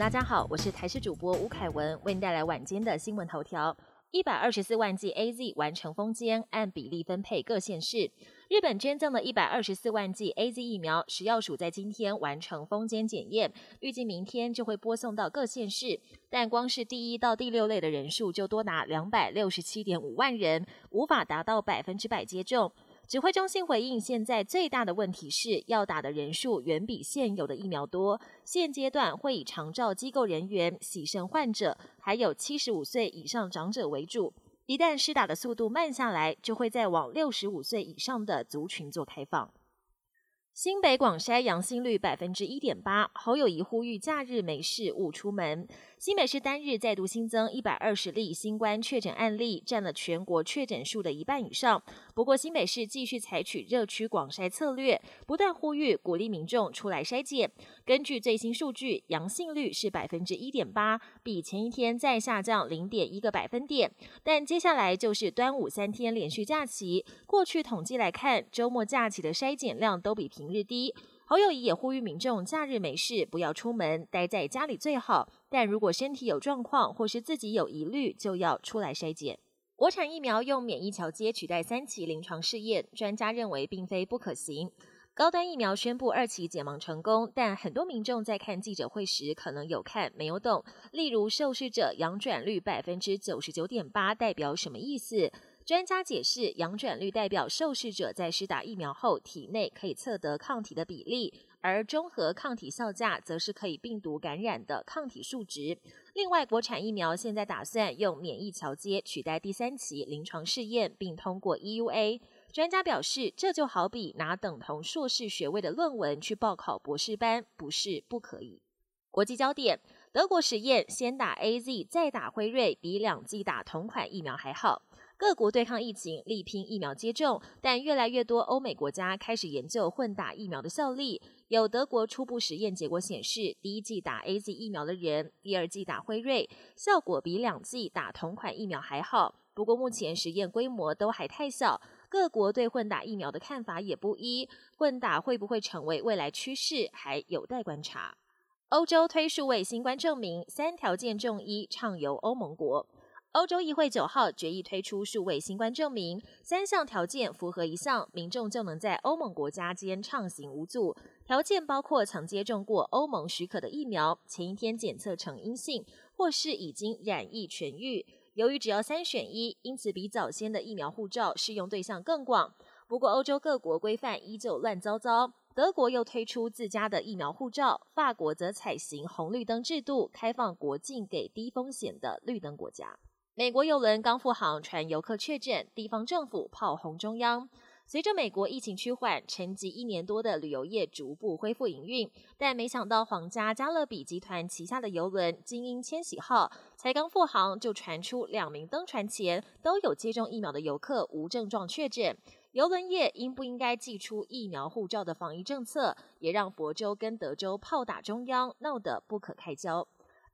大家好，我是台视主播吴凯文，为您带来晚间的新闻头条。一百二十四万剂 A Z 完成封监，按比例分配各县市。日本捐赠的一百二十四万剂 A Z 疫苗，食药署在今天完成封监检验，预计明天就会拨送到各县市。但光是第一到第六类的人数就多达两百六十七点五万人，无法达到百分之百接种。指挥中心回应，现在最大的问题是要打的人数远比现有的疫苗多。现阶段会以长照机构人员、洗肾患者，还有七十五岁以上长者为主。一旦施打的速度慢下来，就会再往六十五岁以上的族群做开放。新北广筛阳性率百分之一点八，侯友谊呼吁假日没事勿出门。新北市单日再度新增一百二十例新冠确诊案例，占了全国确诊数的一半以上。不过新北市继续采取热区广筛策略，不断呼吁鼓励民众出来筛检。根据最新数据，阳性率是百分之一点八，比前一天再下降零点一个百分点。但接下来就是端午三天连续假期，过去统计来看，周末假期的筛检量都比平平日低。侯友谊也呼吁民众假日没事不要出门，待在家里最好。但如果身体有状况或是自己有疑虑，就要出来筛检。国产疫苗用免疫桥接取代三期临床试验，专家认为并非不可行。高端疫苗宣布二期解盲成功，但很多民众在看记者会时可能有看没有懂。例如受试者阳转率百分之九十九点八代表什么意思？专家解释，阳转率代表受试者在施打疫苗后体内可以测得抗体的比例，而中和抗体效价则是可以病毒感染的抗体数值。另外，国产疫苗现在打算用免疫桥接取代第三期临床试验，并通过 EUA。专家表示，这就好比拿等同硕士学位的论文去报考博士班，不是不可以。国际焦点：德国实验先打 AZ 再打辉瑞，比两剂打同款疫苗还好。各国对抗疫情，力拼疫苗接种，但越来越多欧美国家开始研究混打疫苗的效力。有德国初步实验结果显示，第一剂打 A Z 疫苗的人，第二剂打辉瑞，效果比两剂打同款疫苗还好。不过目前实验规模都还太小，各国对混打疫苗的看法也不一。混打会不会成为未来趋势，还有待观察。欧洲推数位新冠证明，三条件中一，畅游欧盟国。欧洲议会九号决议推出数位新冠证明，三项条件符合一项，民众就能在欧盟国家间畅行无阻。条件包括曾接种过欧盟许可的疫苗，前一天检测呈阴性，或是已经染疫痊愈。由于只要三选一，因此比早先的疫苗护照适用对象更广。不过，欧洲各国规范依旧乱糟糟。德国又推出自家的疫苗护照，法国则采行红绿灯制度，开放国境给低风险的绿灯国家。美国邮轮刚复航，传游客确诊，地方政府炮轰中央。随着美国疫情趋缓，沉寂一年多的旅游业逐步恢复营运，但没想到皇家加勒比集团旗下的邮轮“精英千禧号”才刚复航，就传出两名登船前都有接种疫苗的游客无症状确诊。邮轮业应不应该寄出疫苗护照的防疫政策，也让佛州跟德州炮打中央，闹得不可开交。